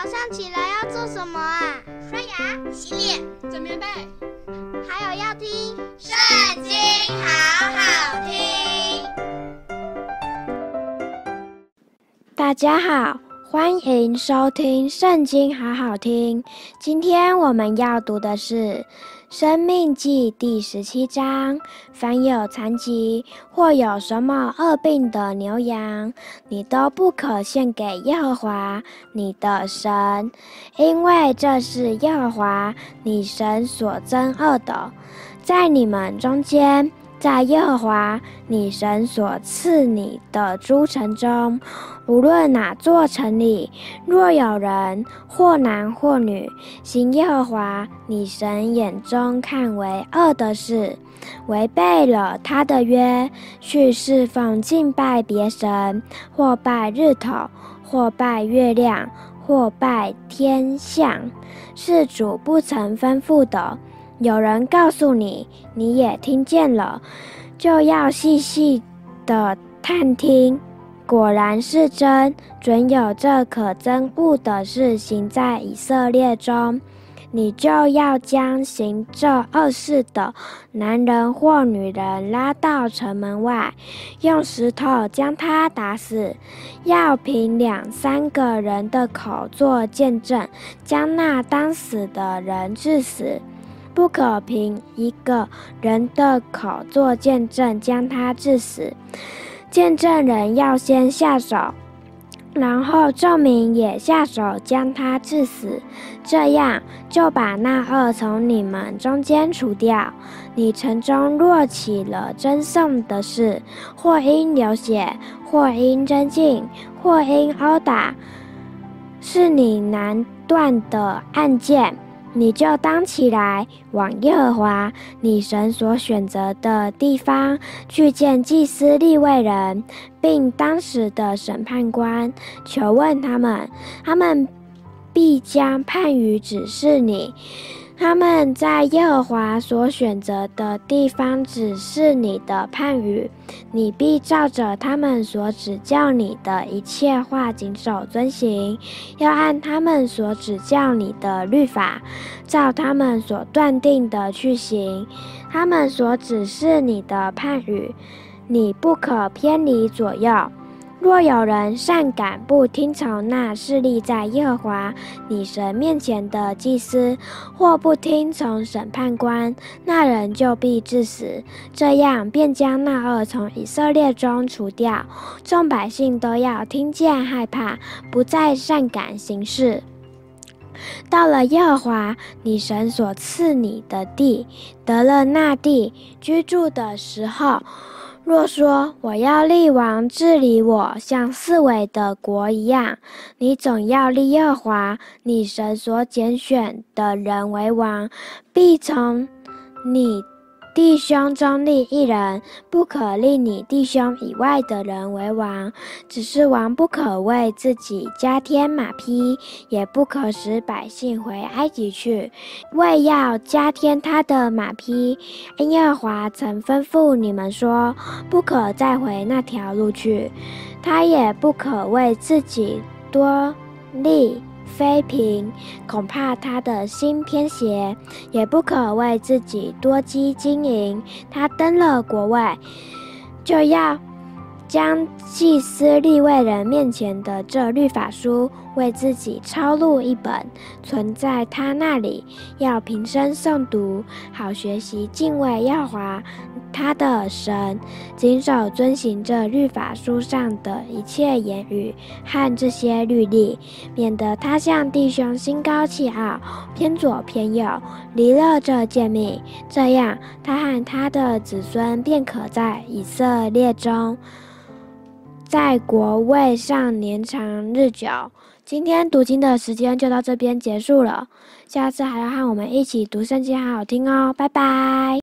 早上起来要做什么啊？刷牙、洗脸、整棉被，还有要听《圣经》，好好听。大家好，欢迎收听《圣经》，好好听。今天我们要读的是。生命记第十七章：凡有残疾或有什么恶病的牛羊，你都不可献给耶和华你的神，因为这是耶和华你神所憎恶的。在你们中间，在耶和华你神所赐你的诸城中，无论哪座城里，若有人或男或女行耶和华你神眼中看为恶的事，违背了他的约，去侍奉敬拜别神，或拜日头，或拜月亮，或拜天象，是主不曾吩咐的。有人告诉你，你也听见了，就要细细的探听，果然是真，准有这可憎恶的事行在以色列中，你就要将行这恶事的男人或女人拉到城门外，用石头将他打死，要凭两三个人的口作见证，将那当死的人治死。不可凭一个人的口做见证，将他致死。见证人要先下手，然后证明也下手将他致死。这样就把那恶从你们中间除掉。你城中若起了争讼的事，或因流血，或因争竞，或因殴打，是你难断的案件。你就当起来，往耶和华你神所选择的地方去见祭司立位人，并当时的审判官，求问他们，他们必将判语指示你。他们在耶和华所选择的地方指示你的判语，你必照着他们所指教你的一切话谨守遵行，要按他们所指教你的律法，照他们所断定的去行。他们所指示你的判语，你不可偏离左右。若有人善感不听从那侍立在耶和华你神面前的祭司，或不听从审判官，那人就必致死。这样便将那恶从以色列中除掉。众百姓都要听见害怕，不再善感行事。到了耶和华你神所赐你的地，得了那地居住的时候。若说我要立王治理我，像四维的国一样，你总要立耶华你神所拣选的人为王，必从你。弟兄中立一人，不可立你弟兄以外的人为王。只是王不可为自己加添马匹，也不可使百姓回埃及去，为要加添他的马匹。因耶华曾吩咐你们说，不可再回那条路去。他也不可为自己多立。妃嫔，恐怕他的心偏邪，也不可为自己多积金银。他登了国外，就要将祭司立位人面前的这律法书为自己抄录一本，存在他那里，要平生诵读，好学习敬畏耶和华他的神，谨守遵行这律法书上的一切言语和这些律例，免得他向弟兄心高气傲，偏左偏右，离了这诫命。这样，他和他的子孙便可在以色列中。在国位上年长日久。今天读经的时间就到这边结束了，下次还要和我们一起读圣经，好好听哦，拜拜。